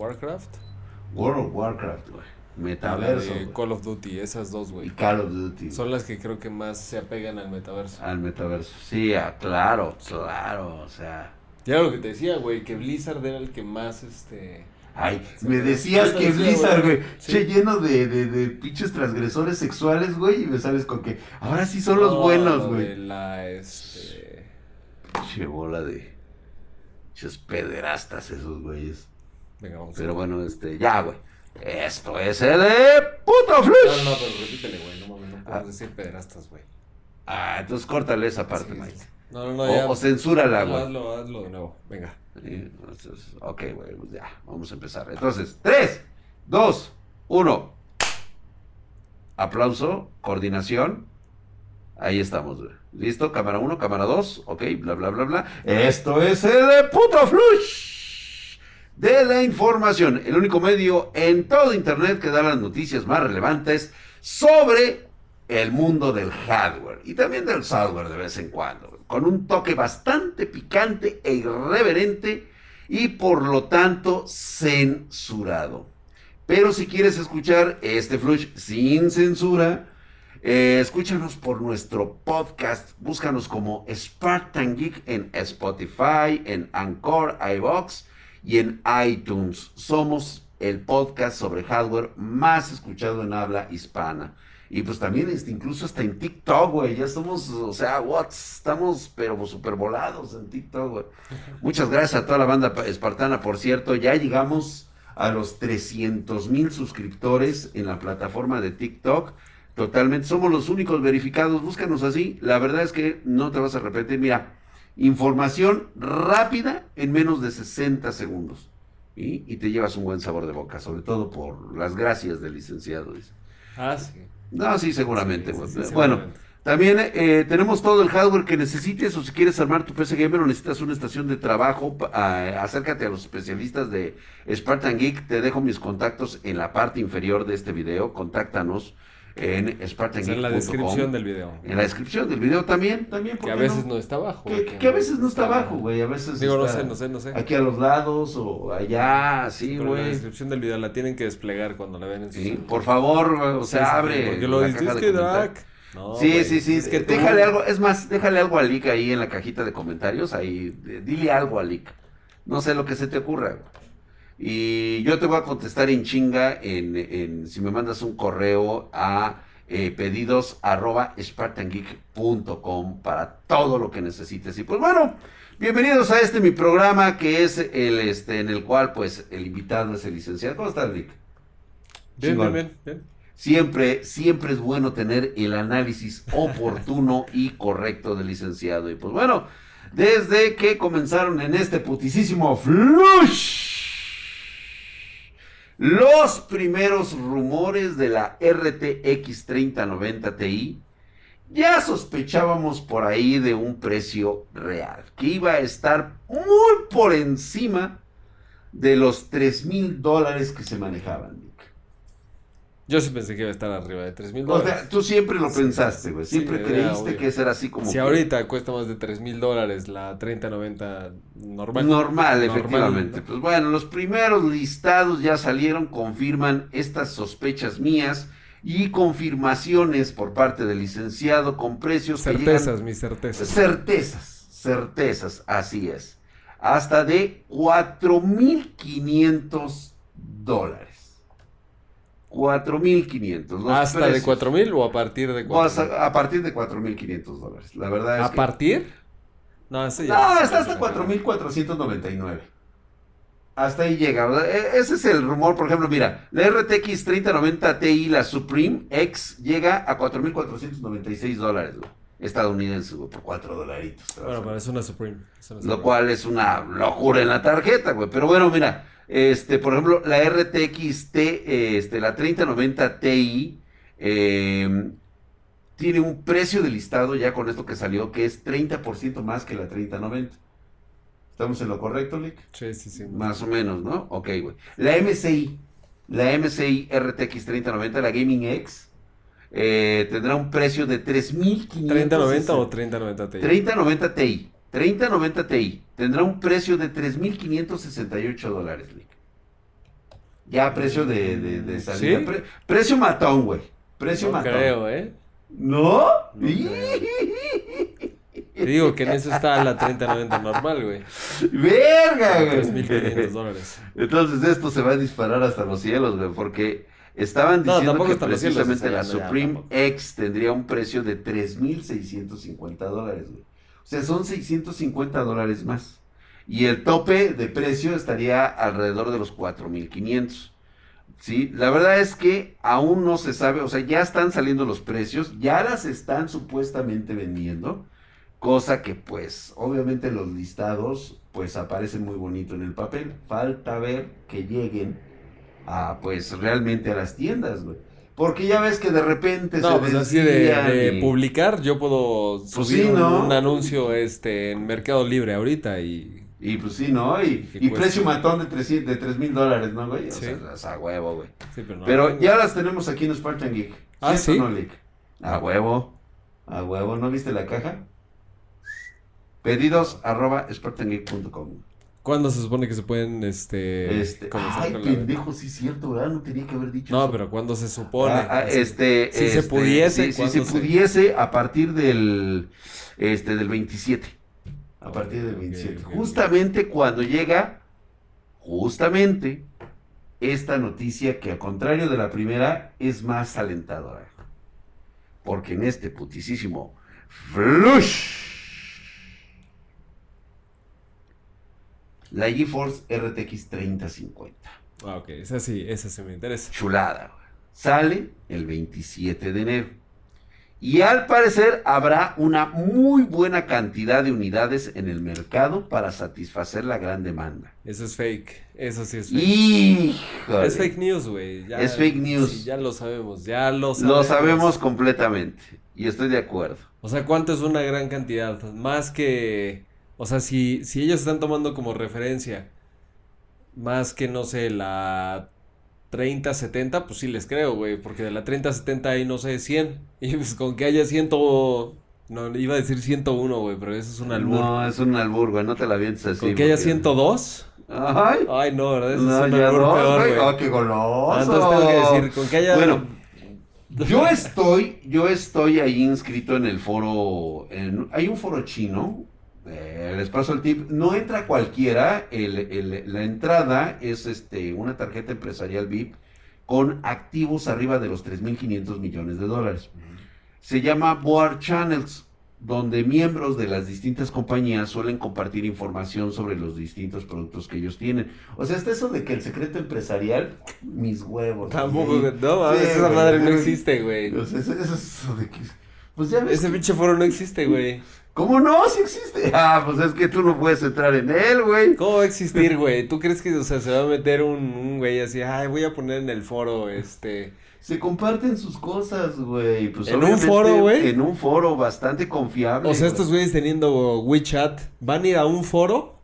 Warcraft. World of Warcraft, güey. Metaverso. de. Call of Duty, esas dos, Y güey. Call of Duty. Son las que creo que más se apegan al metaverso. Al metaverso. Sí, ah, claro, claro. O sea. Ya lo que te decía, güey, que Blizzard era el que más, este... Ay, me decías que decía, Blizzard, güey. Sí. che lleno de, de, de pinches transgresores sexuales, güey, y me sales con que ahora sí son los No, buenos, güey. la, este... Che bola de pinches pederastas esos güeyes. Venga, vamos. Pero bueno, este, ya, güey. Esto es el de puto No, flush. no, pero repítele, güey, no mames, no podemos Ah. decir pederastas, güey. Ah, entonces córtale esa parte, Sí, Mike. sí. No, no, no, ya. O, censúrala, güey. hazlo, hazlo de nuevo, venga. Entonces, ok, güey, pues ya, vamos a empezar. Entonces, 3, 2, 1. Aplauso, coordinación. Ahí estamos, güey. ¿Listo? Cámara 1, cámara 2, ok, bla, bla, bla, bla. Esto es el de puto flush de la información. El único medio en todo Internet que da las noticias más relevantes sobre el mundo del hardware y también del software de vez en cuando, con un toque bastante picante e irreverente y por lo tanto censurado. Pero si quieres escuchar este flush sin censura, eh, escúchanos por nuestro podcast, búscanos como Spartan Geek en Spotify, en Anchor, iBox y en iTunes. Somos el podcast sobre hardware más escuchado en habla hispana. Y pues también este, incluso hasta en TikTok, güey. Ya estamos, o sea, what, estamos pero super volados en TikTok, güey. Muchas gracias a toda la banda pa- espartana, por cierto. Ya llegamos a los 300 mil suscriptores en la plataforma de TikTok. Totalmente, somos los únicos verificados. Búscanos así. La verdad es que no te vas a arrepentir. Mira, información rápida en menos de 60 segundos. Y, y te llevas un buen sabor de boca, sobre todo por las gracias del licenciado. dice. Ah, sí. No, sí, seguramente. Sí, sí, bueno, seguramente. también eh, tenemos todo el hardware que necesites o si quieres armar tu PC Gamer o necesitas una estación de trabajo, acércate a los especialistas de Spartan Geek. Te dejo mis contactos en la parte inferior de este video. Contáctanos en spartangeek.com. en la descripción del video. En la descripción del video también, también. ¿por Que a veces no, está abajo. Que, güey, que a veces no está abajo, güey. A veces Digo, no sé, no sé, no sé. Aquí a los lados o allá, sí, Pero en la güey. descripción del video la tienen que desplegar cuando la ven en su Sí, por favor, güey, o sea, sí, abre. Porque lo dices que comentarios. Drac. No, sí, güey, sí, sí. es que tú- déjale algo, es más, déjale algo a Lick ahí en la cajita de comentarios, ahí, dile algo a Lick. No sé lo que se te ocurra. güey. Y yo te voy a contestar en chinga en, en- si me mandas un correo a eh, pedidos arroba spartangeek.com para todo lo que necesites. Y pues bueno, bienvenidos a este mi programa que es el este en el cual pues el invitado es el licenciado. ¿Cómo estás, Lick? Bien, bien, bien, bien. Siempre, siempre es bueno tener el análisis oportuno y correcto del licenciado. Y pues bueno, desde que comenzaron en este putisísimo flush, los primeros rumores de la RTX 3090 Ti, ya sospechábamos por ahí de un precio real, que iba a estar muy por encima de los 3 mil dólares que se manejaban. Yo sí pensé que iba a estar arriba de 3 mil O dólares. sea, tú siempre lo pensaste, güey. Siempre creíste que era así como. si que ahorita cuesta más de 3 mil dólares la 3090 normal. Normal, Normal, efectivamente. ¿no? Pues bueno, los primeros listados ya salieron, confirman estas sospechas mías y confirmaciones por parte del licenciado con precios que llegan- Certezas, mis certezas. Certezas, certezas, así es. Hasta de 4.500 dólares. 4.500. los ¿Hasta de precios. 4 mil o a partir de O 4 hasta- a partir de 4.500 dólares. La verdad es ¿A que... partir? No, ese ya No, es- está hasta 4.499. Hasta ahí llega. sea, e- Ese es el rumor. Por ejemplo, mira, la RTX 3090 Ti, la Supreme X, llega a 4.496 dólares, güey. Estadounidenses, güey, por 4 dolaritos. Bueno, pero es una Supreme. es una Lo cual es una locura en la tarjeta, güey. Pero bueno, mira, este, por ejemplo, la RTX T, este, la 3090 Ti, eh, tiene un precio de listado ya con esto que salió, que es 30% más que la 3090. ¿Estamos en lo correcto, Lick? Sí, sí, sí. Más o menos, ¿no? Ok, güey. La MSI, la MSI RTX 3090, la Gaming X, eh, tendrá un precio de 3.500. 3090 o 3090 Ti. 3090 Ti. 3090 Ti. Tendrá un precio de 3.568 dólares. Ya precio de, de, de salida. ¿Sí? Pre- precio matón, güey. Precio No matón. creo, ¿eh? ¿No? No Te digo que en eso está la 3090 normal, güey. Verga, güey. 3.500 dólares. Entonces esto se va a disparar hasta los cielos, güey, porque estaban diciendo que precisamente la ya, Supreme. X tendría un precio de 3.650 dólares, güey. O sea, son 650 dólares más. Y el tope de precio estaría alrededor de los 4.500. Sí, la verdad es que aún no se sabe, o sea, ya están saliendo los precios, ya las están supuestamente vendiendo, cosa que pues obviamente los listados pues aparecen muy bonito en el papel, falta ver que lleguen a pues realmente a las tiendas, güey. Porque ya ves que de repente No, se pues así de, desvían de y- publicar, yo puedo Pues subir sí, un- ¿no? un, anuncio este, en Mercado Libre ahorita y... Y pues sí, ¿no? Y, y precio matón de 300 de tres mil dólares, ¿no, güey? O Sí. sea, es a huevo, güey. sí, pero no Pero tengo. ya las tenemos aquí en Spartan Geek. Ah, ¿Cierto ¿sí? no, Lick? A huevo. A huevo. ¿No viste la caja? Pedidos arroba spartangeek.com. ¿Cuándo se supone que se pueden, este... Este, ay, la- pendejo, sí es cierto, ¿verdad? No tenía que haber dicho No, eso. pero ¿cuándo se supone? Ah, ah, este, si se este, pudiese, si ¿cuándo se se- pudiese a partir del, este, del 27. A partir del Ok, 27. ok, Justamente cuando llega, justamente, esta noticia que al contrario de la primera es más alentadora. Porque en este putisísimo flush, la GeForce RTX 3050. Ah, ok, esa sí, esa sí me interesa. Chulada, güey. Sale el 27 de enero. Y al parecer habrá una muy buena cantidad de unidades en el mercado para satisfacer la gran demanda. Eso es fake, eso sí es fake. Híjole. Es fake news, güey. Es fake news. sí, ya lo sabemos, ya lo sabemos. Lo sabemos completamente. Y estoy de acuerdo. O sea, ¿cuánto es una gran cantidad? Más que... O sea, si, si ellos están tomando como referencia más que, no sé, la 30-70, pues sí les creo, güey. Porque de la 30-70 hay, no sé, 100. Y pues con que haya 100... No, iba a decir 101, güey, pero eso es un albur. No, es un albur, güey. No te la vientes así. con que haya porque- 102... Ay. Ay, no, ¿verdad? Eso No, es un albur dos, peor, güey. güey. Oh, qué goloso. Ah, entonces tengo que decir, con que haya... Bueno, Yo estoy, yo estoy ahí inscrito en el foro, en- hay un foro chino, eh, les paso el tip, no entra cualquiera, el- el- la entrada es este, una tarjeta empresarial VIP con activos arriba de los 3.500 millones de dólares. Se llama Board Channels, donde miembros de las distintas compañías suelen compartir información sobre los distintos productos que ellos tienen. O sea, está eso de que el secreto empresarial, mis huevos. Tampoco. No, Sí, esa madre no existe, güey. o sea, eso, eso es eso de que- Pues ya ves. Ese que- pinche foro no existe, güey. ¿Cómo no? Sí existe. Ah, pues es que tú no puedes entrar en él, güey. ¿Cómo va a existir, güey? ¿Tú crees que, o sea, se va a meter un, un güey así, ay, voy a poner en el foro, este... Se comparten sus cosas, güey. Pues ¿En un foro, güey? En un foro bastante confiable. O sea, güey. estos güeyes teniendo WeChat, ¿van a ir a un foro?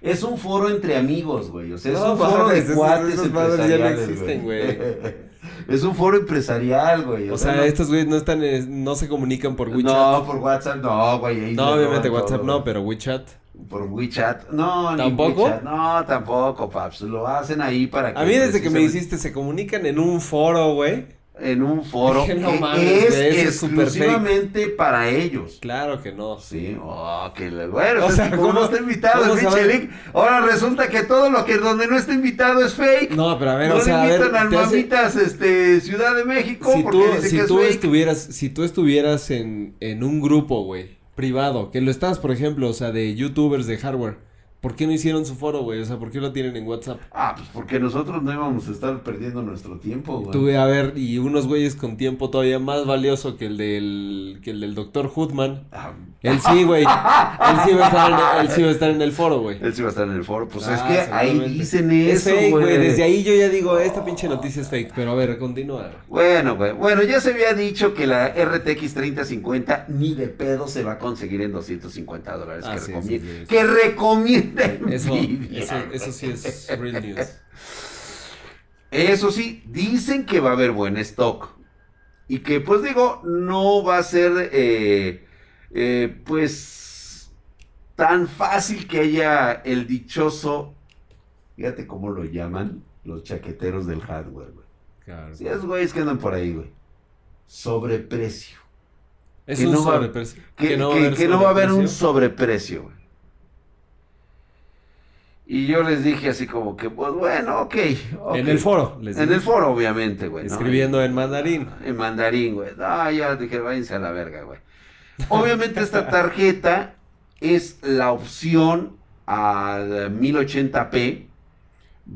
Es un foro entre amigos, güey. O sea, es No, un foro de cuates ya no existen, es un foro empresarial, güey. O sea, no- estos güeyes no están, en- no se comunican por WeChat. No, por WhatsApp no, güey. No, obviamente WhatsApp todo, no, pero WeChat. Por WeChat. No, ni ¿Tampoco? WeChat. No, tampoco, paps. Lo hacen ahí para que. A mí desde que me dijiste, se comunican en un foro, güey. En un foro Que que no mames, es exclusivamente para ellos. Claro que no. Sí, oh, que le- bueno, O es sea, como ¿cómo- no está invitado el pinche ahora resulta que todo lo que donde no está invitado es fake. No, pero a ver, no o sea, a ver, al hace- este, Ciudad de México si porque tú, dice si que es tú fake. estuvieras, si tú estuvieras en, en un grupo, güey, privado, que lo estás, por ejemplo, o sea, de youtubers de hardware, ¿por qué no hicieron su foro, güey? O sea, ¿por qué lo tienen en WhatsApp? Ah, pues porque nosotros no íbamos a estar perdiendo nuestro tiempo, güey. Tuve a ver, y unos güeyes con tiempo todavía más valioso que el del, que el del doctor Hoodman. Ah, Él sí, güey. él, sí va a estar en, él sí va a estar en el foro, güey. él sí va a estar en el foro. Pues Ah, es que ahí dicen Es eso, fake, güey. Desde ahí yo ya digo, esta pinche noticia es fake. Pero a ver, continúa. Bueno, güey. Bueno, ya se había dicho que la RTX 3050 ni de pedo se va a conseguir en 250 dólares. Ah, que, sí, sí. que recomienda Eso, Nvidia, eso, eso sí es real news. Eso sí, dicen que va a haber buen stock. Y que, pues digo, no va a ser, eh, eh, pues, tan fácil que haya el dichoso, fíjate cómo lo llaman, Los chaqueteros del hardware, güey. Claro. Sí, esos güeyes que andan por ahí, güey. Sobreprecio. Es que un no va- sobreprecio. Que, no que- que no va a haber un sobreprecio. sobreprecio, güey. Y yo les dije así como que, pues bueno, ok. ok. En el foro, les En el foro, obviamente, güey. ¿no? Escribiendo en mandarín. En mandarín, güey. No, ya dije, váyanse a la verga, güey. Obviamente esta tarjeta es la opción al 1080p.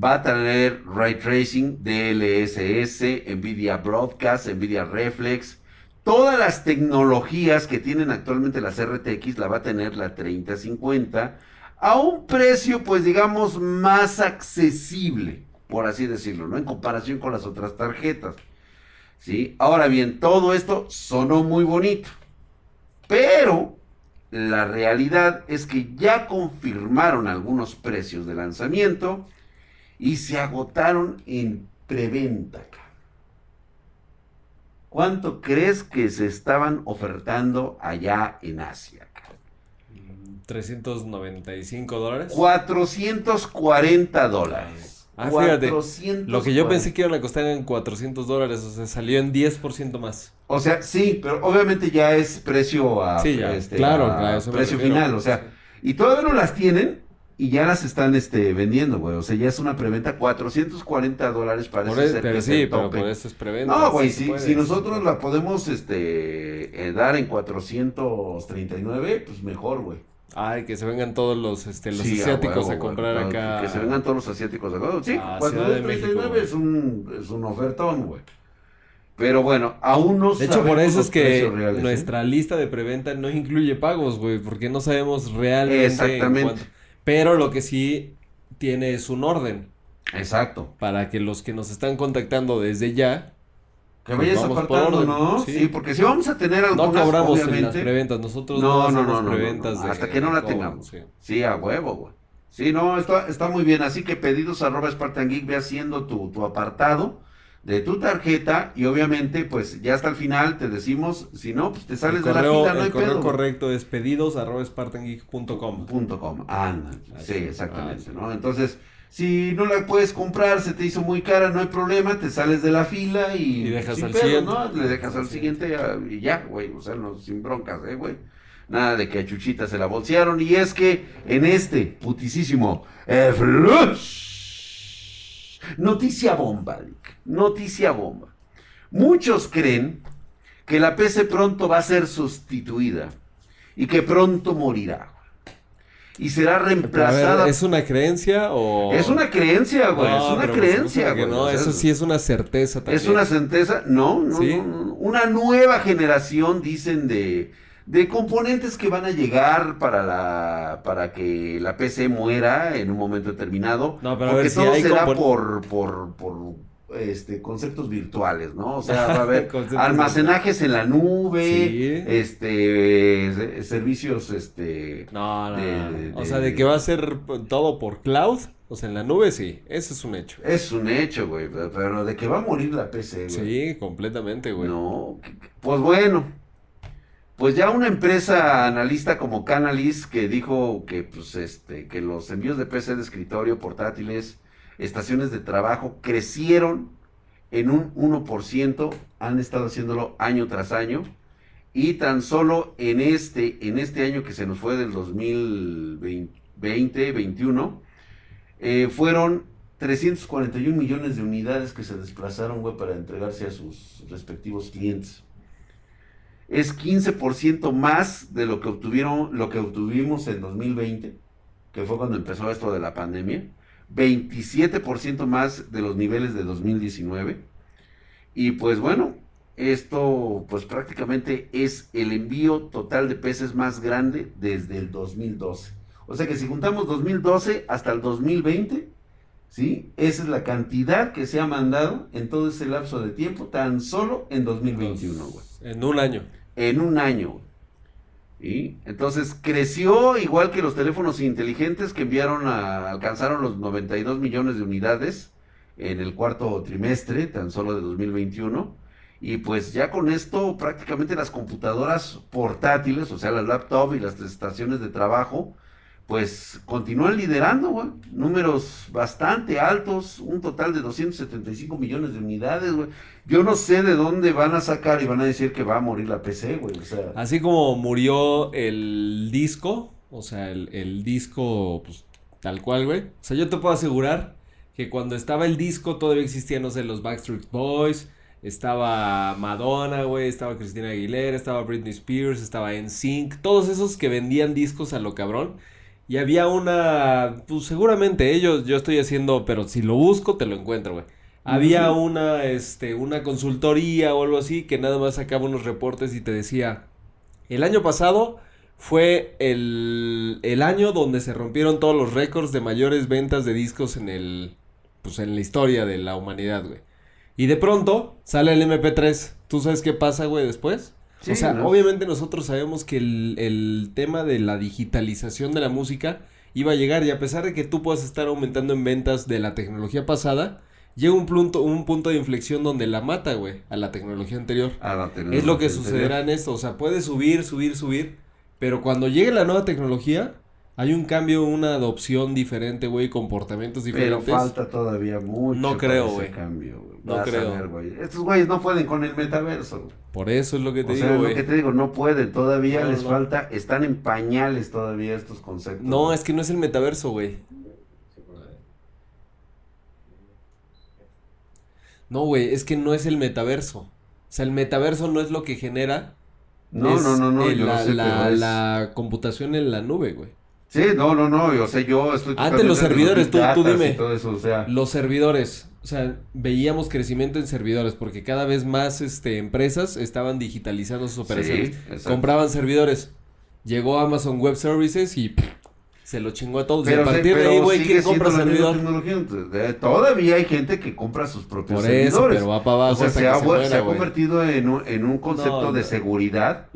Va a tener Ray Tracing, DLSS, NVIDIA Broadcast, NVIDIA Reflex. Todas las tecnologías que tienen actualmente las RTX la va a tener la 3050 a un precio, pues digamos, más accesible, por así decirlo, ¿no? En comparación con las otras tarjetas. ¿Sí? Ahora bien, todo esto sonó muy bonito. Pero la realidad es que ya confirmaron algunos precios de lanzamiento y se agotaron en preventa. ¿Cuánto crees que se estaban ofertando allá en Asia? Cabrón? 395 dólares. 440 dólares. Ah, fíjate, 440. Lo que yo pensé que iban a costar eran 400 dólares, o sea, salió en 10% más. O sea, sí, pero obviamente ya es precio a Sí, ya, este, claro, a precio final, o sea, y todavía no las tienen y ya las están este vendiendo, güey. O sea, ya es una preventa 440 dólares Por e- que pero es sí, pero por eso es preventa. No, güey, sí si, nosotros la podemos este eh, dar en 439, pues mejor, güey. Ay, que se vengan todos los, este, los Sí, a asiáticos huevo, a comprar acá. Que se vengan todos los asiáticos acá. Sí, a Ciudad de México, 439 güey. es un, es un ofertón, güey. Pero bueno, aún no De hecho, por eso es que ¿eh? nuestra lista de preventa no incluye pagos, güey, porque no sabemos realmente en Exactamente. cuánto. Pero lo que sí tiene es un orden Exacto. para que los que nos están contactando desde ya Que Pues vayas vamos por apartando, ¿no? sí. Sí. porque si vamos a tener no algunas, cobramos en las obviamente. preventas, nosotros No, no, no, no, no, no, preventas no, de hasta que no la tengamos. sí. Sí, a huevo, güey. Sí, no, está, está muy bien. Así que pedidos arroba Spartan Geek, ve haciendo tu, tu apartado de tu tarjeta y obviamente, pues ya hasta el final te decimos, si no, pues te sales el de la fila, no el hay correo pedo. correcto es pedidos arroba spartangeek.com. Punto com. Así sí, exactamente, Ah, sí. ¿no? Entonces, si no la puedes comprar, se te hizo muy cara, no hay problema, te sales de la fila y... Y dejas sin al pedo, siguiente. ¿no? Le dejas al siguiente y ya, güey, o sea, no, sin broncas, ¿eh, güey? Nada de que a Chuchita se la bolsearon. Y es que en este putisísimo eh, flush, noticia bomba, Lick, noticia bomba. Muchos creen que la PC pronto va a ser sustituida y que pronto morirá. Y será a ver, reemplazada. ¿Es una creencia o...? Es una creencia, güey. No, es una pues, creencia, güey. No, o sea, eso sí es una certeza también. es una certeza. No, no, ¿Sí? no. Una nueva generación, dicen, de, de componentes que van a llegar para la para que la PC muera en un momento determinado. No, pero a porque ver, si todo hay será por, por, por este, conceptos virtuales, ¿no? O sea, va a haber almacenajes en la nube, Sí. este, se- servicios, este... No, no, de- no, no. de- O sea, de que va a ser todo por cloud, o sea, en la nube, sí. Eso es un hecho. Es un hecho, güey, pero- de que va a morir la PC, güey. Sí, completamente, güey. No, pues bueno, pues ya una empresa analista como Canalys que dijo que pues este que los envíos de PC de escritorio, portátiles, estaciones de trabajo crecieron en un 1%, han estado haciéndolo año tras año y tan solo en este en este año que se nos fue del 2020, 21 eh, fueron 341 millones de unidades que se desplazaron, para entregarse a sus respectivos clientes. Es 15% más de lo que obtuvieron, lo que obtuvimos en 2020, que fue cuando empezó esto de la pandemia. 27% más de los niveles de 2019. Y pues bueno, esto pues prácticamente es el envío total de peces más grande desde el 2012. O sea que si juntamos 2012 hasta el 2020, ¿sí? Esa es la cantidad que se ha mandado en todo ese lapso de tiempo, tan solo en 2021, güey. En un año. En un año. ¿Sí? Entonces creció igual que los teléfonos inteligentes que enviaron a, alcanzaron los 92 millones de unidades en el cuarto trimestre, tan solo de 2021. Y pues ya con esto prácticamente las computadoras portátiles, o sea, las laptops y las estaciones de trabajo, pues continúan liderando, güey. Números bastante altos, un total de 275 millones de unidades, güey. Yo no sé de dónde van a sacar y van a decir que va a morir la PC, güey. O sea, Así como murió el disco, o sea, el, disco, pues, tal cual, güey. O sea, yo te puedo asegurar que cuando estaba el disco todavía existían, no sé, los Backstreet Boys, estaba Madonna, güey, estaba Cristina Aguilera, estaba Britney Spears, estaba NSYNC, todos esos que vendían discos a lo cabrón. Y había una, pues seguramente ellos, yo estoy haciendo, pero si lo busco te lo encuentro, güey. Había una, este, una consultoría o algo así que nada más sacaba unos reportes y te decía, el año pasado fue el, el año donde se rompieron todos los récords de mayores ventas de discos en el, pues en la historia de la humanidad, güey. Y de pronto sale el MP3. ¿Tú sabes qué pasa, güey, después? Sí, o sea, ¿no? obviamente nosotros sabemos que el, el tema de la digitalización de la música iba a llegar y a pesar de que tú puedas estar aumentando en ventas de la tecnología pasada, llega un punto, un punto de inflexión donde la mata, güey, a la tecnología anterior. a la tecnología Es lo que anterior. sucederá en esto, o sea, puede subir, subir, subir, pero cuando llegue la nueva tecnología, hay un cambio, una adopción diferente, güey, comportamientos Pero diferentes. falta todavía mucho. No creo, güey. No Vas creo. ver, güey. Estos güeyes no pueden con el metaverso. güey. Por eso es lo que te o sea, digo, lo güey. que te digo, no pueden, todavía No, les no. falta, están en pañales todavía estos conceptos. No, güey. es que no es el metaverso, güey. No, güey, es que no es el metaverso. O sea, el metaverso no es lo que genera. No, no, no, no, el- yo la, lo sé, la- pero es- la computación en la nube, güey. Sí, no, no, no, yo sé, yo estoy Antes los servidores, tú- tú dime. y todo eso, o sea, Los servidores, o sea, veíamos crecimiento en servidores porque cada vez más este, empresas estaban digitalizando sus operaciones. Compraban servidores. Llegó Amazon Web Services y pff, se lo chingó a todos. y pero, a sí, partir de ahí, güey, sigue ¿quién compra servidor? eh, todavía hay gente que compra sus propios Por eso, servidores. pero va para abajo o sea, hasta se que ha, se vu- muera, se ha güey. convertido en un, en un concepto No, de no. seguridad,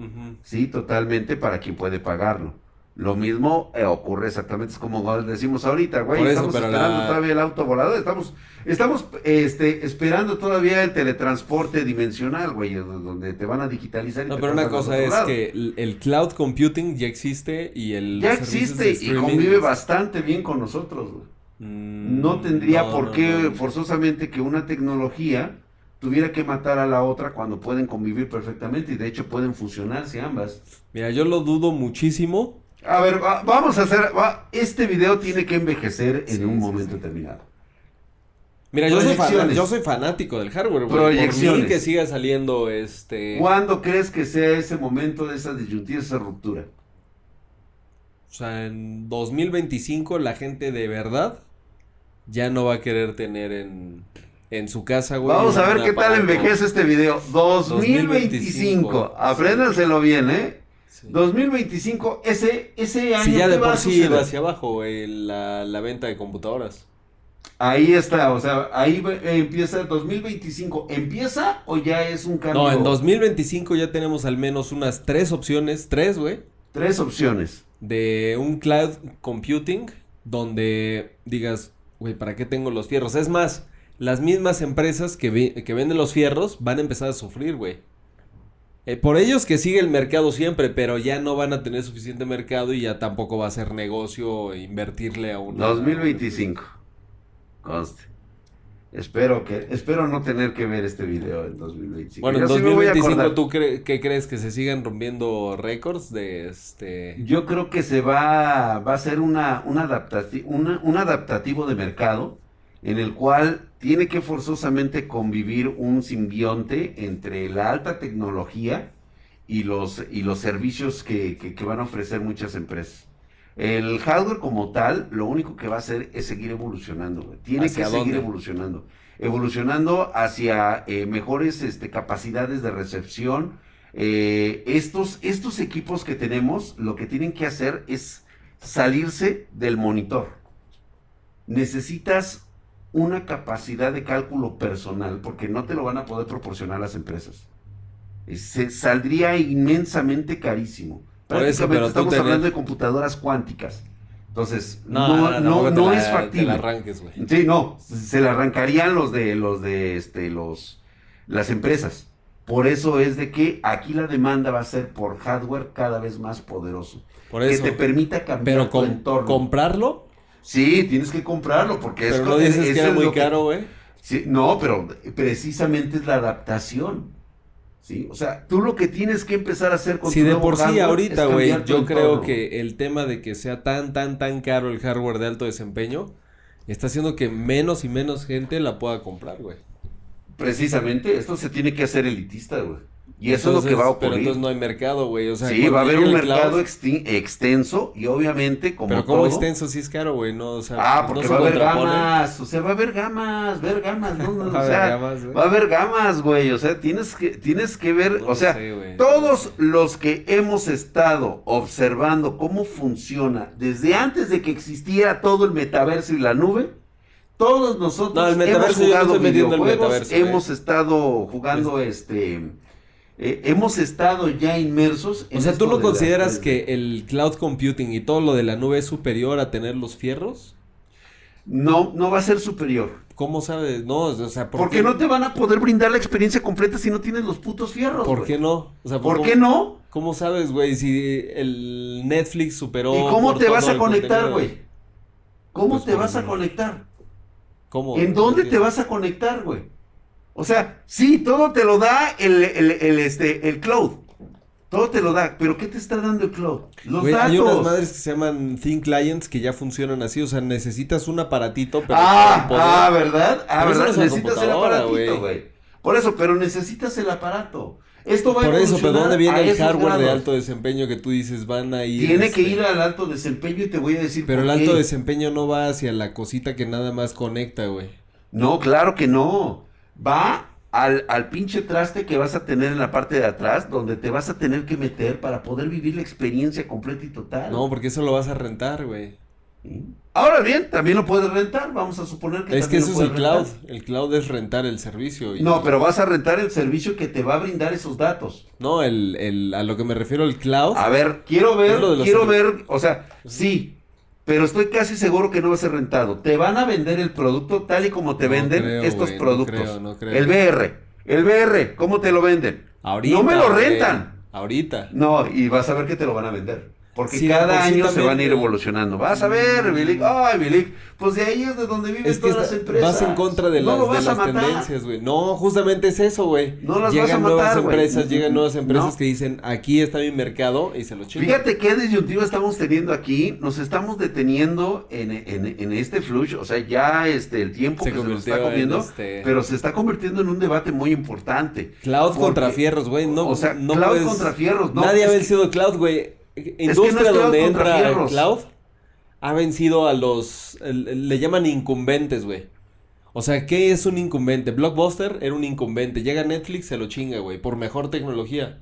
sí, totalmente para quien puede pagarlo. Lo mismo eh, ocurre exactamente, es como decimos ahorita, güey, eso, estamos esperando la- todavía el auto volador, estamos, estamos este, esperando todavía el teletransporte dimensional, güey, donde te van a digitalizar. y No, te pero una cosa es lado. que el, el cloud computing ya existe y el Ya existe y convive bastante bien con nosotros, güey. Mm, No tendría no, por no, qué no. forzosamente que una tecnología tuviera que matar a la otra cuando pueden convivir perfectamente y de hecho pueden fusionarse ambas. Mira, yo lo dudo muchísimo. A ver, va- vamos a hacer, va- este video tiene que envejecer en Sí, un sí, momento sí. determinado. Mira, yo soy, fan- Proyecciones. yo soy fanático del hardware, güey. Por mí Proyecciones. que siga saliendo este... ¿Cuándo crees que sea ese momento de esa disyuntiva, esa ruptura? O sea, en 2025 la gente de verdad ya no va a querer tener en, en su casa, güey. Vamos a ver qué tal envejece este video. 2025. 2025. Apréndanselo bien, ¿eh? Sí. 2025, ese, ese año Si ya ¿qué de por sí va hacia abajo, la, la venta de computadoras. Ahí está, o sea, ahí eh, empieza 2025. ¿Empieza o ya es un cambio? No, en 2025 ya tenemos al menos unas tres opciones, tres, güey, Tres opciones. de un cloud computing donde digas, güey, ¿para qué tengo los fierros? Es más, las mismas empresas que, que venden los fierros van a empezar a sufrir, güey. Eh, por ellos que sigue el mercado siempre, pero ya no van a tener suficiente mercado y ya tampoco va a ser negocio invertirle a una... 2025. Conste. Espero que, espero no tener que ver este video en 2025. Bueno, en Yo sí me voy a 2025, acordar. ¿tú cre- qué crees? ¿Que se sigan rompiendo récords de este...? Yo creo que se va, va a ser una, un, adaptati- una- un adaptativo de mercado en el cual tiene que forzosamente convivir un simbionte entre la alta tecnología y los, y los servicios que, que- que van a ofrecer muchas empresas. El hardware como tal, lo único que va a hacer es seguir evolucionando. güey. Tiene que ¿Hacia seguir evolucionando. Evolucionando hacia eh, mejores este, capacidades de recepción, eh, estos, estos equipos que tenemos lo que tienen que hacer es salirse del monitor. Necesitas una capacidad de cálculo personal porque no te lo van a poder proporcionar las empresas. Se saldría inmensamente carísimo. Eso, Prácticamente pero estamos hablando de computadoras cuánticas. Entonces, No, no, no, la- es factible. la arranques. Sí, no, se le arrancarían los de los de este los las empresas. Por eso es de que aquí la demanda va a ser por hardware cada vez más poderoso. Por eso. Que te permita cambiar Pero tu com- entorno. comprarlo. Sí, tienes que comprarlo porque es Pero co- no dices es- que es era muy que- caro, güey. Sí, no, pero precisamente es la adaptación. ¿sí? O sea, tú lo que tienes que empezar a hacer con Si tu de nuevo por sí ahorita, es güey, yo creo que el tema de que sea tan, tan, tan caro el hardware de alto desempeño está haciendo que menos y menos gente la pueda comprar, güey. Precisamente, esto se tiene que hacer elitista, güey. Y eso es lo que va a ocurrir. Pero entonces no hay mercado, güey. O sea, sí, va a haber un mercado extenso y obviamente como Pero como todo- extenso sí es caro, güey, no, o sea, Ah, porque va a haber gamas, o sea, va a haber gamas, ver gamas, no, no, Va o haber sea, gamas, güey. va a haber gamas, güey, o sea, tienes que, tienes que ver, No o sea, sé, todos los que hemos estado observando cómo funciona desde antes de que existiera todo el metaverso y la nube, todos nosotros No, hemos jugado videojuegos, metaverso, hemos estado jugando este, eh, hemos estado ya inmersos. O sea, ¿tú no la- consideras que el cloud computing y todo lo de la nube es superior a tener los fierros? no, no va a ser superior? ¿Cómo sabes? No, o sea, ¿por, Porque qué no te van a poder brindar la experiencia completa si no tienes los putos fierros. ¿Por qué no? O sea, ¿Por ¿cómo- qué no? ¿Cómo sabes, güey, si el Netflix superó ¿Y cómo te vas a conectar, güey? ¿Cómo Pues te vas a conectar? ¿Cómo? ¿En dónde te vas a conectar, güey? O sea, sí, todo te lo da el, el, el, este, el cloud. Todo te lo da. ¿Pero qué te está dando el cloud? Los Güey, datos. hay unas madres que se llaman Thin Clients que ya funcionan así, o sea, necesitas un aparatito, pero ah, poder. ah, ¿verdad? Ah, Pero ¿verdad? necesitas el aparatito, güey. Por eso, pero necesitas el aparato. Esto va a Por eso, pero ¿dónde viene a el hardware de alto desempeño que tú dices van a ir? Tiene que este, ir al alto desempeño y te voy a decir Pero el alto qué. desempeño no va hacia la cosita que nada más conecta, güey. No, claro que no. Va al, al pinche traste que vas a tener en la parte de atrás, donde te vas a tener que meter para poder vivir la experiencia completa y total. No, porque eso lo vas a rentar, güey. Ahora bien, también lo puedes rentar, vamos a suponer que Es que eso es el cloud. El cloud es rentar el servicio. y- No, pero vas a rentar el servicio que te va a brindar esos datos. No, el, el, a lo que me refiero el cloud. A ver, quiero ver, quiero ver, o sea, sí, pero estoy casi seguro que no va a ser rentado. Te van a vender el producto tal y como te No venden creo, estos no productos. creo, no creo. El VR, el VR, ¿cómo te lo venden? Ahorita. no me lo rentan. Ahorita. No, y vas a ver que te lo van a vender. Porque Sí, cada sí año se van a ir evolucionando. Vas a ver, Bilic. Ay, Bilic. Pues de ahí es de donde viven Es que todas las empresas. vas en contra de las, de tendencias, güey. No, justamente es eso, güey. No las llegan vas a nuevas matar, güey. empresas, llegan nuevas empresas No. que dicen, aquí está mi mercado y se lo chingan. Fíjate qué disyuntiva estamos teniendo aquí. Nos estamos deteniendo en, en- en este flush. O sea, ya este, el tiempo Se que se nos está en, comiendo. este- Pero se está convirtiendo en un debate muy importante. Cloud Porque- contra fierros, güey. No, o sea, no cloud puedes- contra fierros. No, Nadie ha es que- vencido cloud, güey. Es Industria donde entra fierros. cloud ha vencido a los. el- le llaman incumbentes, güey. O sea, ¿qué es un incumbente? Blockbuster era un incumbente. Llega Netflix, se lo chinga, güey. Por mejor tecnología.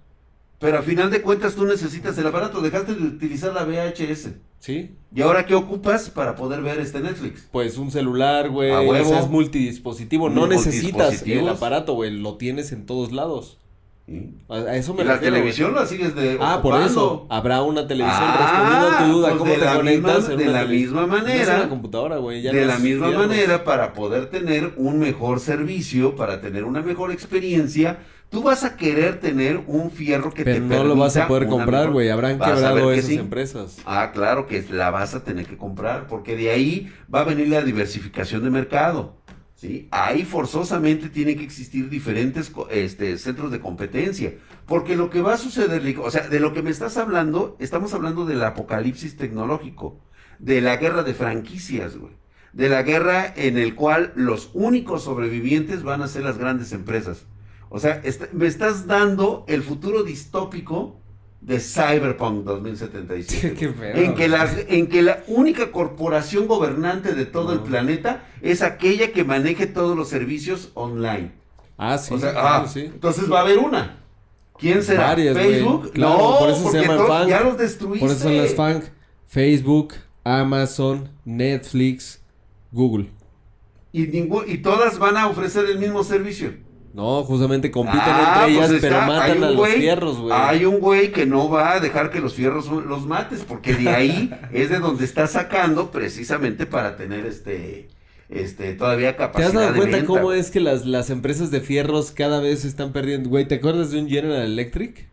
Pero a final de cuentas tú necesitas el aparato. Dejaste de utilizar la VHS. ¿Sí? ¿Y ahora qué ocupas para poder ver este Netflix? Pues un celular, güey. O sea, es multidispositivo. No necesitas el aparato, güey. Lo tienes en todos lados. ¿Sí? A, eso me Y la refiero, güey. televisión la sigues de Ah, por eso. Habrá una televisión Ah, respondiendo a tu duda. pues ¿Cómo de te la conectas misma- en de una la misma manera- una computadora, güey. ya de la misma manera, para poder tener un mejor servicio, para tener una mejor experiencia, tú vas a querer tener un fierro que te Pero no lo vas a poder comprar, güey. Habrán quebrado que esas sí. empresas. Ah, claro que la vas a tener que comprar, porque de ahí va a venir la diversificación de mercado. ¿Sí? Ahí forzosamente tienen que existir diferentes este, centros de competencia. Porque lo que va a suceder, o sea, de lo que me estás hablando, estamos hablando del apocalipsis tecnológico, de la guerra de franquicias, güey. De la guerra en el cual los únicos sobrevivientes van a ser las grandes empresas. O sea, me estás dando el futuro distópico de Cyberpunk 2077. Qué feo. En que, las, en que la única corporación gobernante de todo el planeta es aquella que maneje todos los servicios online. Ah, sí. o sea, claro, ah, sí. entonces va a haber una. ¿Quién será? Varias. ¿Facebook? Claro, no, por eso se porque to- FANG. ya los destruiste. Por eso son las FANG. Facebook, Amazon, Netflix, Google. Y, y todas van a ofrecer el mismo servicio. No, justamente compiten Ah, entre ellas, pues pero está, hay matan a los fierros, güey. Hay un güey que no va a dejar que los fierros los mates, porque de ahí es de donde está sacando precisamente para tener este este, todavía ¿Te has capacidad dado cuenta cómo es que las, las empresas de fierros cada vez están perdiendo? Güey, ¿te acuerdas de un General Electric?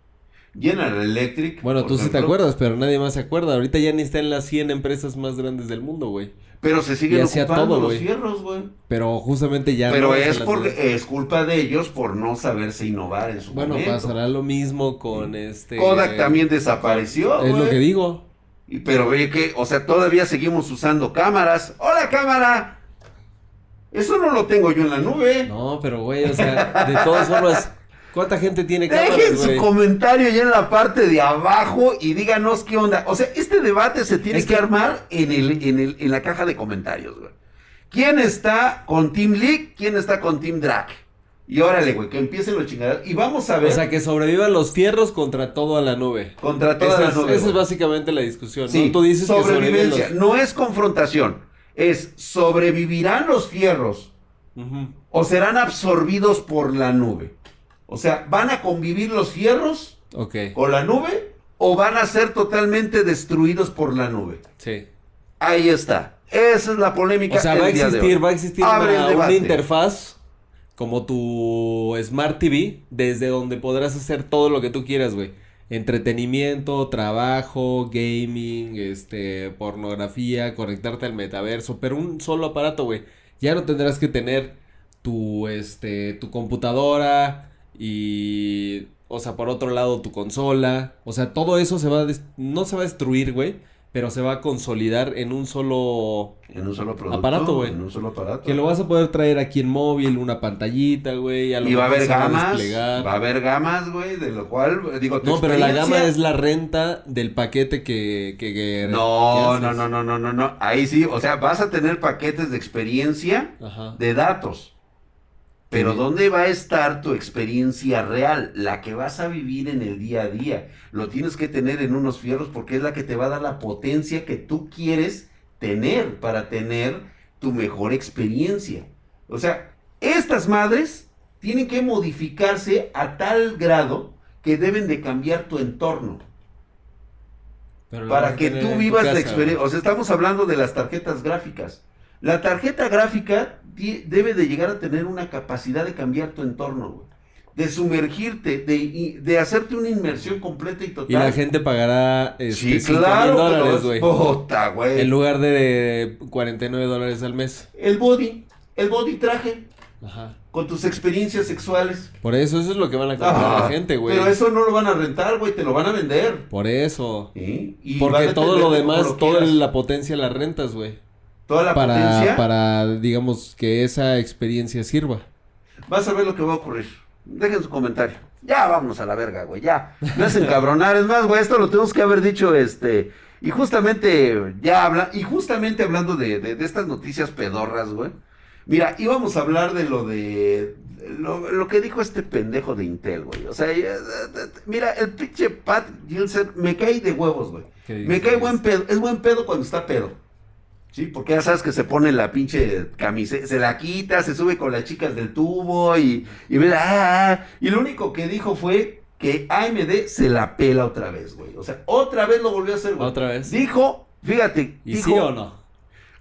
General Electric. Bueno, tú sí te acuerdas, pero nadie más se acuerda. Ahorita ya ni está en las 100 empresas más grandes del mundo, güey. Pero se siguen ocupando todo, los fierros, güey. Pero justamente ya Pero no es, las por, es culpa de ellos por no saberse innovar en su Bueno, momento. pasará lo mismo con este... Kodak también desapareció, Es lo que digo. Y- Pero ve que, o sea, todavía seguimos usando cámaras. ¡Hola, cámara! Eso no lo tengo yo en la nube. No, pero güey, o sea, de todas formas, ¿cuánta gente tiene Dejen cámaras, su comentario ya en la parte de abajo y díganos qué onda. O sea, este debate se tiene Es que que- armar en, el, en, el, en la caja de comentarios, güey. ¿Quién está con Team League? ¿Quién está con Team Drag? Y órale, güey, que empiecen los chingaderos. Y vamos a ver O sea, que sobrevivan los fierros contra todo a la nube. contra Esa las es, nubes, esa es básicamente la discusión, ¿no? Tú dices que sobreviven sobrevivencia. los... No es confrontación. Es sobrevivirán los fierros o serán absorbidos por la nube. O sea, ¿van a convivir los fierros Ok, con la nube o van a ser totalmente destruidos por la nube? sí. Ahí está. Esa es la polémica. O sea, va a existir, va a existir Abre una, el una interfaz como tu Smart TV, desde donde podrás hacer todo lo que tú quieras, güey. Entretenimiento, trabajo, gaming, este, pornografía, conectarte al metaverso, pero un solo aparato, güey. Ya no tendrás que tener tu, este, tu computadora y, o sea, por otro lado tu consola. O sea, todo eso se va a, no se va a destruir, güey, pero se va a consolidar en un solo En un solo producto. Aparato, güey. En un solo aparato. que lo vas a poder traer aquí en móvil, una pantallita, güey. lo Y va a haber a gamas. Va a haber gamas, güey. De lo cual, digo, tu No, pero la gama es la renta del paquete que... que, que- No, que no, no, no, no, no, no. Ahí sí, o sea, vas a tener paquetes de experiencia Ajá. de datos. Pero. ¿dónde va a estar tu experiencia real? La que vas a vivir en el día a día. Lo tienes que tener en unos fierros porque es la que te va a dar la potencia que tú quieres tener para tener tu mejor experiencia. O sea, estas madres tienen que modificarse a tal grado que deben de cambiar tu entorno Pero para que tú vivas la experiencia. O sea, estamos hablando de las tarjetas gráficas. La tarjeta gráfica debe de llegar a tener una capacidad de cambiar tu entorno, güey. De sumergirte, de, de hacerte una inmersión completa y total. Y la gente pagará este, Sí, 5 claro. dólares, es. güey. En lugar de 49 dólares al mes. El body, el body traje, Ajá. con tus experiencias sexuales. Por eso, eso es lo que van a comprar Ah, la gente, güey. Pero eso no lo van a rentar, güey, te lo van a vender. Por eso. ¿sí? Y va Porque todo lo de demás, toda la potencia la rentas, güey. Toda la Para, potencia. para, digamos, que esa experiencia sirva. Vas a ver lo que va a ocurrir. Dejen su comentario. Ya vámonos a la verga, güey. Ya. No es encabronar. Es más, güey, esto lo tenemos que haber dicho, este. Y justamente, ya habla. Y justamente hablando de, de, de estas noticias pedorras, güey. Mira, íbamos a hablar de lo de. Lo, lo que dijo este pendejo de Intel, güey. O sea, ya- mira, el pinche Pat Gilser me cae de huevos, güey. ¿Qué Me cae buen pedo. Es buen pedo cuando está pedo. Sí, porque ya sabes que se pone la pinche camiseta, se la quita, se sube con las chicas del tubo y, y ve, ah, y lo único que dijo fue que AMD se la pela otra vez, güey. O sea, otra vez lo volvió a hacer, güey. ¿Otra vez? Dijo, fíjate, ¿Y dijo, sí o no?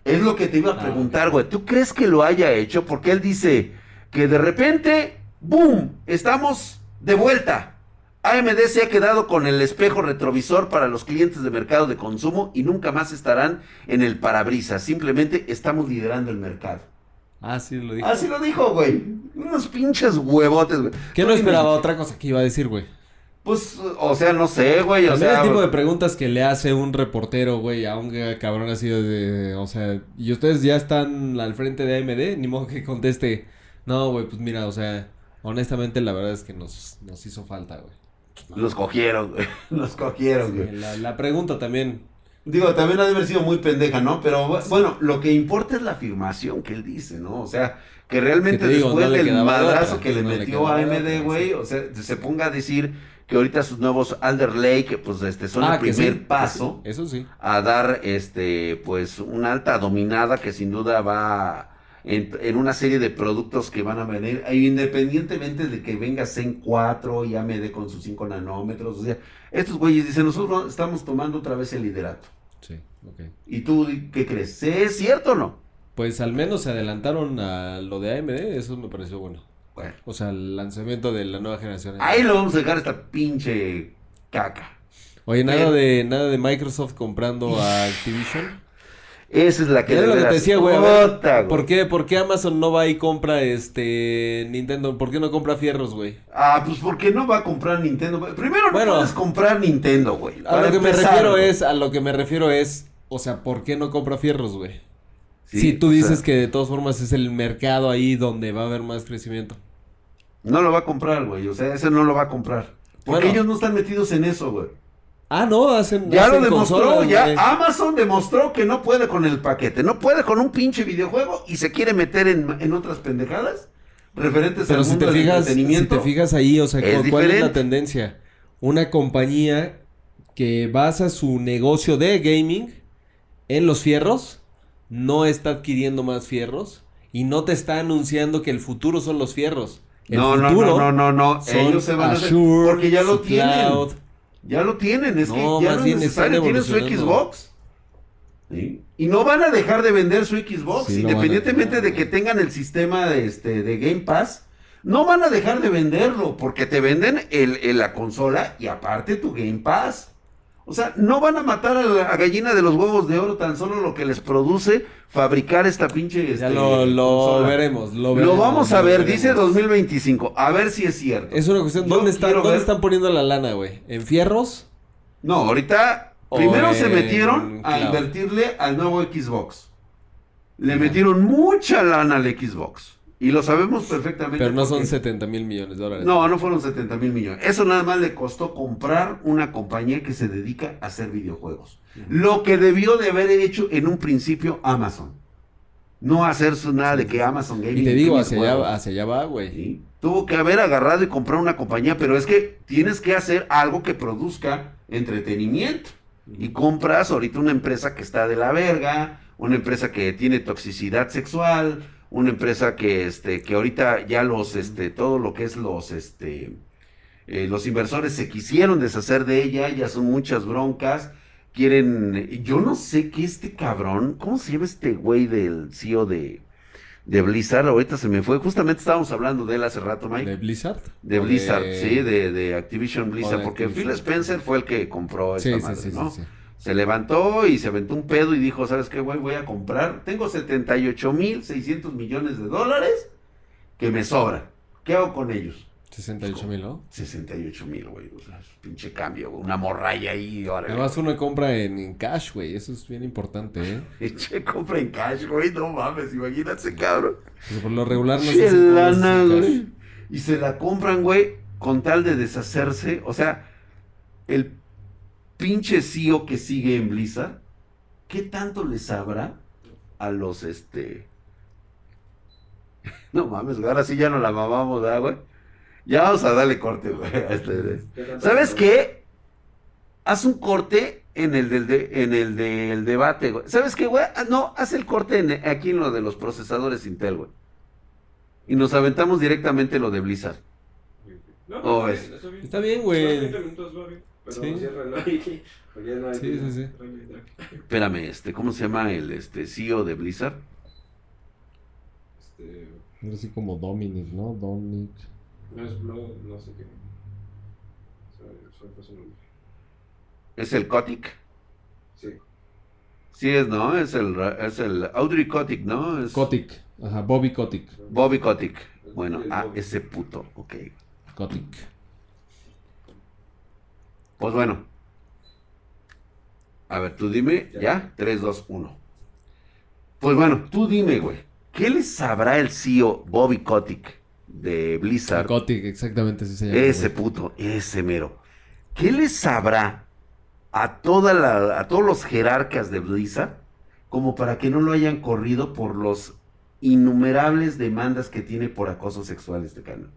es lo que te iba a Ah, preguntar, güey. ¿Tú crees que lo haya hecho? Porque él dice que de repente, ¡boom! Estamos de vuelta. AMD se ha quedado con el espejo retrovisor para los clientes de mercado de consumo y nunca más estarán en el parabrisas. Simplemente estamos liderando el mercado. Ah, sí, lo dije. Así lo dijo, güey. Unos pinches huevotes, güey. ¿Qué no esperaba otra cosa que iba a decir, güey? Pues, o sea, no sé, güey. O También sea, el tipo de preguntas que le hace un reportero, güey, a un cabrón así de... O sea, y ustedes ya están al frente de AMD, ni modo que conteste... No, güey, pues mira, o sea, honestamente la verdad es que nos, nos hizo falta, güey. Los cogieron, güey. Los cogieron, güey. Sí, la, la pregunta también... Digo, también ha de haber sido muy pendeja, ¿no? Pero bu- bueno, lo que importa es la afirmación que él dice, ¿no? O sea, que realmente digo, después no del madrazo otra, que le no metió a AMD, güey, o sea, se ponga a decir que ahorita sus nuevos Alder Lake, pues este, son el Ah, que primer sí, paso sí, Eso sí. a dar, este, pues, una alta dominada que sin duda va en, en una serie de productos que van a venir, e independientemente de que venga Zen 4 y AMD con sus 5 nanómetros, o sea, estos güeyes dicen, nosotros estamos tomando otra vez el liderato. Sí, ok. ¿Y tú qué crees? ¿Sí ¿Es cierto o no? Pues al menos se adelantaron a lo de AMD, eso me pareció bueno. Bueno, O sea, el lanzamiento de la nueva generación. ahí lo vamos a dejar esta pinche caca. Oye, nada Pero- de nada de Microsoft comprando a Activision. Esa es la que Era lo que te decía, güey. ¿Por qué, ¿Por qué Amazon no va y compra este Nintendo? ¿Por qué no compra fierros, güey? Ah, pues porque no va a comprar Nintendo. Primero no Bueno. puedes comprar Nintendo, güey. A lo que me refiero güey. es, a lo que me refiero es, o sea, ¿por qué no compra fierros, güey? Sí, si tú dices sea, que de todas formas es el mercado ahí donde va a haber más crecimiento. No lo va a comprar, güey. O sea, ese no lo va a comprar. Porque Bueno. ellos no están metidos en eso, güey. Ah, no, hacen. Ya lo demostró, consolas, ya güey. Amazon demostró que no puede con el paquete, no puede con un pinche videojuego y se quiere meter en, en otras pendejadas referentes Pero al si mundo te del fijas, si te fijas ahí, o sea, es ¿cuál- ¿cuál es la tendencia? Una compañía que basa su negocio de gaming en los fierros, no está adquiriendo más fierros y no te está anunciando que el futuro son los fierros. El no, no, futuro no, no, no, no, ellos se van a hacer porque ya lo tienen. Ya lo tienen, es No, que ya no es necesario, tienen su. Xbox. ¿sí? Y no van a dejar de vender su Xbox, Sí, independientemente de que tengan el sistema de, este, de Game Pass. No van a dejar de venderlo, porque te venden el, el- la consola y aparte tu Game Pass. O sea, no van a matar a la gallina de los huevos de oro tan solo lo que les produce fabricar esta pinche Ya este, lo, lo veremos, lo Lo veremos. vamos a lo ver, dice 2025. A ver si es cierto. Es una cuestión, ¿dónde, están, ¿dónde están poniendo la lana, güey? ¿En fierros? No, ahorita primero se metieron a invertirle al nuevo Xbox. Le metieron mucha lana al Xbox. Y lo sabemos perfectamente. Pero no son porque- 70 mil millones de dólares. No, no fueron 70 mil millones. Eso nada más le costó comprar una compañía que se dedica a hacer videojuegos. Lo que debió de haber hecho en un principio Amazon. No hacer nada de que Amazon Gaming. Y te digo, hacia allá, hacia allá va, güey. Sí. Tuvo que haber agarrado y comprar una compañía, pero es que tienes que hacer algo que produzca entretenimiento. Y compras ahorita una empresa que está de la verga, una empresa que tiene toxicidad sexual, una empresa que este que ahorita ya los este todo lo que es los este eh, los inversores se quisieron deshacer de ella, ya son muchas broncas. Quieren, yo no sé qué este cabrón, ¿cómo se llama este güey del CEO de, de Blizzard? Ahorita se me fue, justamente estábamos hablando de él hace rato, Mike. ¿De Blizzard? De ¿O Blizzard, de- sí, de, de Activision Blizzard, de porque Activision. Phil Spencer fue el que compró esta Sí, sí, madre, sí, ¿no? sí, sí. Se levantó y se aventó un pedo y dijo, ¿sabes qué, güey? Voy a comprar, tengo 78 mil 600 millones de dólares que me sobran. ¿Qué hago con ellos? 68 mil, ¿no? 68 mil, güey. O sea, es pinche cambio, güey. Una morralla ahí, órale. Además uno compra en, en cash, güey. Eso es bien importante, ¿eh? Pinche compra en cash, güey. No mames, imagínate, cabrón. Porque por lo regular no se lana, güey. Y se la compran, güey, con tal de deshacerse. O sea, el pinche CEO que sigue en Blizzard, ¿qué tanto le sabrá a los, este... No mames, güey, ahora sí ya no la mamamos, ¿verdad, güey? Ya vamos a darle corte, güey. a este- ¿Sabes qué? Haz un corte en el del, de- en el del debate, güey. ¿Sabes qué, güey? Ah, No, haz el corte en- aquí en lo de los procesadores Intel, güey. Y nos aventamos directamente lo de Blizzard. No, ¿Cómo está ves? bien, está bien. Está bien, Son güey. 20 minutos, va bien. Pero Sí. porque ya no hay Sí, sí, sí. Espérame, este, ¿cómo se llama el este CEO de Blizzard? Este, así como Dominic, ¿no? Dominic. no es Blood, no sé qué. Se me- se me fue su nombre. ¿Es el Kotick? Sí. Sí es, ¿no? Es el, es el Audrey Kotick, ¿no? Es Kotick. Ajá, Bobby Kotick. Bobby Kotick. Bueno, El ah, Bobby. ese puto, ok. Kotick. Pues bueno. A ver, tú dime, Ya. ¿ya? 3, 2, 1. Pues bueno, tú dime, güey. ¿Qué le sabrá el CEO Bobby Kotick de Blizzard? Kotick, exactamente así se llama. Ese güey. puto, ese mero. ¿Qué le sabrá a, toda la, a todos los jerarcas de Blizzard como para que no lo hayan corrido por los innumerables demandas que tiene por acoso sexual este canal?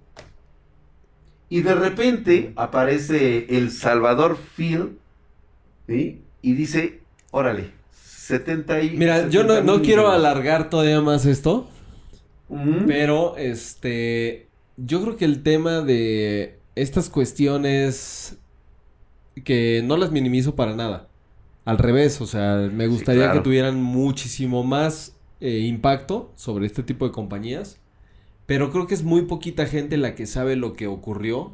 Y de repente aparece el Salvador Phil ¿sí? y dice, órale, 70 y... Mira, yo no, 70 no quiero millones". alargar todavía más esto. Pero, este, yo creo que el tema de estas cuestiones que no las minimizo para nada. Al revés, o sea, me gustaría claro. que tuvieran muchísimo más eh, impacto sobre este tipo de compañías, pero creo que es muy poquita gente la que sabe lo que ocurrió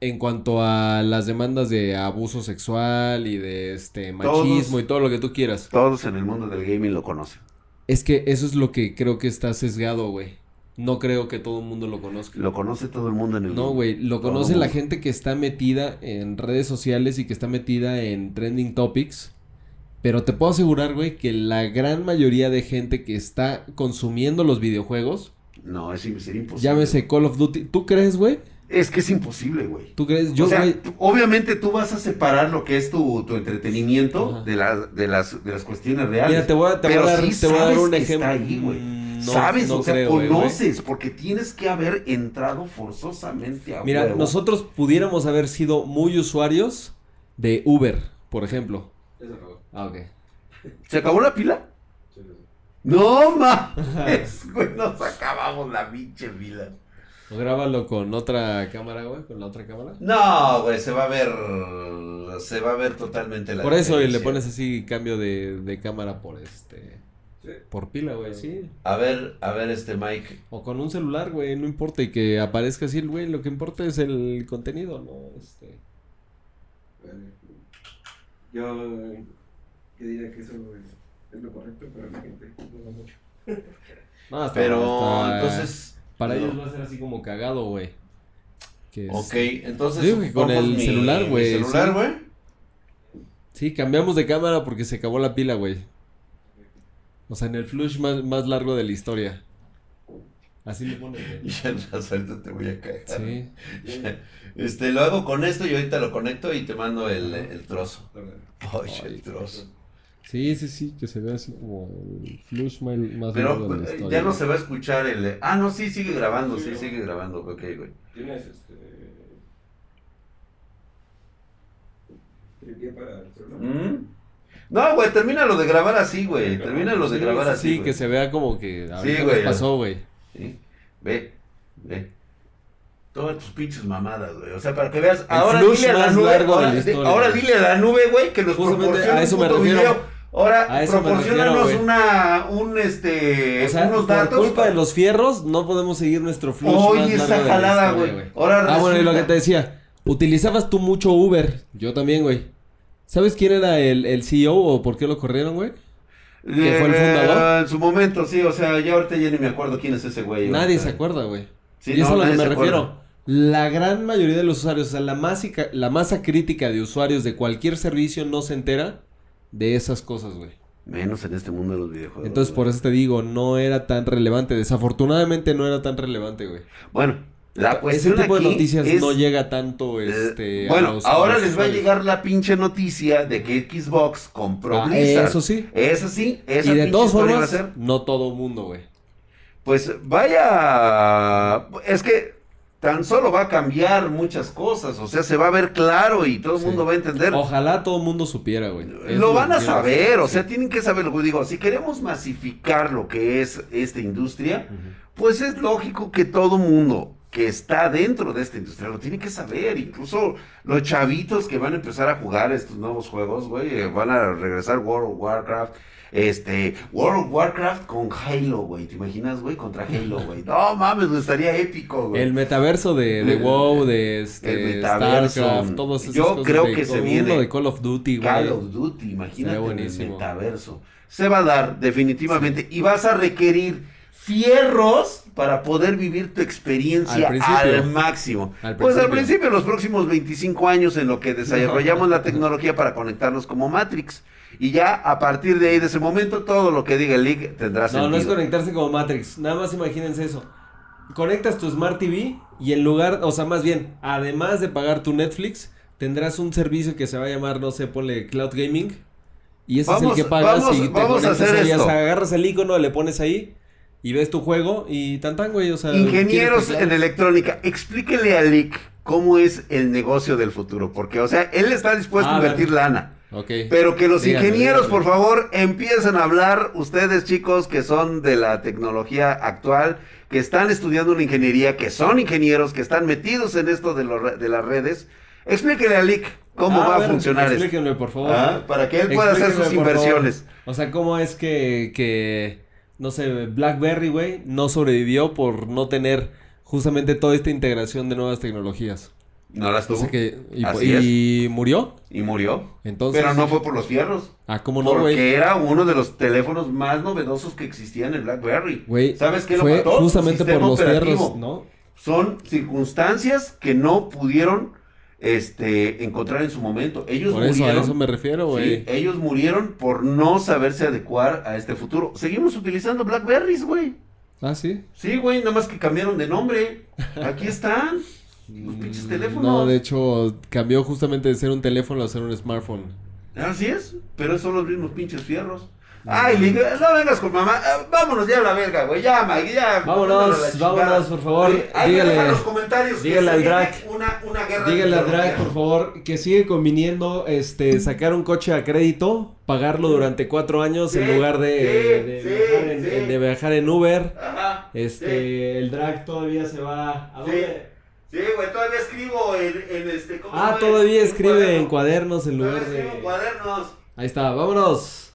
en cuanto a las demandas de abuso sexual y de este machismo Todos- y todo lo que tú quieras. Todos en el mundo del gaming lo conocen. Es que eso es lo que creo que está sesgado, güey. No creo que todo el mundo lo conozca. Lo conoce todo el mundo en el No, güey, lo conoce la gente que está metida en redes sociales y que está metida en trending topics. Pero te puedo asegurar, güey, que la gran mayoría de gente que está consumiendo los videojuegos, No, es sería imposible. llámese Call of Duty, ¿tú crees, güey? Es que es imposible, güey. ¿Tú crees? Yo, o sea, obviamente tú vas a separar lo que es tu, tu entretenimiento de, las de, las, de las cuestiones reales. mira, te voy a, te voy a Pero dar, sí te voy a dar sabes un que ejemplo. Está ahí, güey. Mm, no- sabes, no o sea, creo, conoces, porque tienes que haber entrado forzosamente a Mira, huevo. nosotros pudiéramos haber sido muy usuarios de Uber, por ejemplo. Se acabó. Ah, ok. ¿Se acabó la pila? No, mames, güey, nos acabamos la pinche pila. O grábalo con otra cámara, güey, con la otra cámara. No, güey, se va a ver, se va a ver totalmente la Por eso y le pones así cambio de, de cámara por este Sí. por pila, güey, sí. A ver, a ver este Mike. O con un celular, güey, no importa y que aparezca así, güey, lo que importa es el contenido, ¿no? Este. Yo que diría que eso es, es lo correcto, pero la gente no va mucho. no, hasta- Pero hasta- entonces para no. ellos va a ser así como cagado, güey. Es- Ok, entonces Digo que con el mi- celular, güey, celular, sí. güey. Sí, cambiamos de cámara porque se acabó la pila, güey. O sea, en el flush más, más largo de la historia. Así le pones, Y ya en la suerte te voy a caer. Sí. Este, lo hago con esto y ahorita lo conecto y te mando el, el trozo. Ay, el trozo. Sí, sí, sí, que se vea así como el flush más, Pero largo de la eh, historia. ya no güey. se va a escuchar el... Ah, no, sí, sigue grabando, sí, Sí, sigue grabando. Ok, güey. ¿Tienes este. para el celular? ¿Mm? No, güey, termínalo de grabar así, güey. Sí, Termínalo de Sí, grabar sí, así. Sí, güey. que se vea como que ahorita güey, nos ya. pasó, güey. Sí. Ve, ve. Todas tus pinches mamadas, güey. O sea, para que veas. Ahora flush dile a la más nube. Ahora, ahora güey. dile a la nube, güey, que nos Justamente proporcione a eso un me puto refiero. video. Ahora, proporcionanos una, un, este, O sea, unos por datos. culpa de los fierros, no podemos seguir nuestro flush Oye, esa jalada, güey. Ahora Ah, bueno, y lo que te decía, utilizabas tú mucho Uber. Yo también, güey. ¿Sabes quién era el, el CEO o por qué lo corrieron, güey? ¿Que fue el Eh, fundador? En su momento, sí, o sea, ya ahorita ya ni me acuerdo quién es ese güey. Nadie o sea. se acuerda, güey. Sí, y eso es a lo que me refiero. acuerda. La gran mayoría de los usuarios, o sea, la masa, la masa crítica de usuarios de cualquier servicio no se entera de esas cosas, güey. Menos en este mundo de los videojuegos. Entonces, por eso te digo, no era tan relevante. Desafortunadamente no era tan relevante, güey. Bueno, la Ese tipo de noticias es- no llega tanto, Eh, este... a bueno, los- ahora a los les va a llegar la pinche noticia de que Xbox compró Ah, Blizzard. eso sí. Eso sí, esa Y de todas formas, no todo mundo, güey. Pues vaya, es que tan solo va a cambiar muchas cosas, o sea, se va a ver claro y todo el Sí. mundo va a entender. Ojalá todo el mundo supiera, güey. Es Lo van a saber, o sea, tienen que saber lo que digo. Si queremos masificar lo que es esta industria, pues es lógico que todo mundo que está dentro de esta industria lo tiene que saber. Incluso los chavitos que van a empezar a jugar estos nuevos juegos, güey, eh, van a regresar World of Warcraft. Este, World of Warcraft con Halo, güey. ¿Te imaginas, güey? Contra Halo, güey. No mames, güey, estaría épico, güey. El metaverso de, de WoW, de este, el metaverso. StarCraft, todos esos Yo cosas creo de- que se viene. de Call of Duty, güey. Call of Duty, imagínate el metaverso. Se va a dar definitivamente y vas a requerir fierros para poder vivir tu experiencia Al máximo. Al Pues al principio. los próximos 25 años en lo que desarrollamos la tecnología para conectarnos como Matrix. Y ya a partir de ahí, de ese momento, todo lo que diga el League tendrá No, sentido. no es conectarse como Matrix. Nada más imagínense eso. Conectas tu Smart TV y en lugar, o sea, más bien, además de pagar tu Netflix, tendrás un servicio que se va a llamar, no sé, ponle Cloud Gaming. Y ese Vamos- es el que pagas vamos- y te vamos a conectas hacer ahí, o esto. sea, agarras el icono, le pones ahí y ves tu juego y tan tan, güey, o sea... Ingenieros ¿quieres en electrónica, explíquele a Lick cómo es el negocio del futuro. Porque, o sea, él está dispuesto Ah, a a ver. invertir lana. Ok. Pero que los Díganme, ingenieros, díganme. por favor, empiecen a hablar, ustedes chicos que son de la tecnología actual, que están estudiando una ingeniería, que son ingenieros, que están metidos en esto de, las redes, explíquenle a Lick cómo Ah, va a ver, funcionar esto. Explíquenme, por favor. Ah, Para que él pueda hacer sus inversiones. favor. O sea, ¿cómo es que, que, no sé, BlackBerry, güey, no sobrevivió por no tener justamente toda esta integración de nuevas tecnologías? No las tuvo. que, y, Así y murió. Y murió. Entonces, Pero no fue por los fierros. Ah, ¿cómo no, porque güey? era uno de los teléfonos más novedosos que existían en BlackBerry. Güey, ¿Sabes qué lo fue mató? justamente por los operativo. fierros, ¿no? Son circunstancias que no pudieron este, encontrar en su momento. Ellos Por eso, a murieron. eso me refiero, güey. Sí, ellos murieron por no saberse adecuar a este futuro. Seguimos utilizando Blackberries, güey. Ah, sí. Sí, güey, nada más que cambiaron de nombre. Aquí están. Los pinches teléfonos. No, de hecho, cambió justamente de ser un teléfono a ser un smartphone. Así es, pero son los mismos pinches fierros. Mm. Ay, Link, no vengas con mamá. Ah, vámonos ya a la verga, güey. Ya, Mike, ya. Vámonos, Vámonos por favor. Oye, Dígale- los comentarios. dígale al Drac. Una, una guerra Dígale a de Drag, por favor, que sigue conviniendo este, sacar un coche a crédito, pagarlo durante cuatro años Sí, en lugar de, sí, de sí, viajar en, sí. en- de viajar en Uber. Ajá. Este, el drag todavía se va. ¿A Sí. dónde? Sí, güey, todavía escribo en, en este. ¿cómo Ah, todavía escribe en cuadernos en lugar escribo en de. cuadernos. Ahí está, vámonos.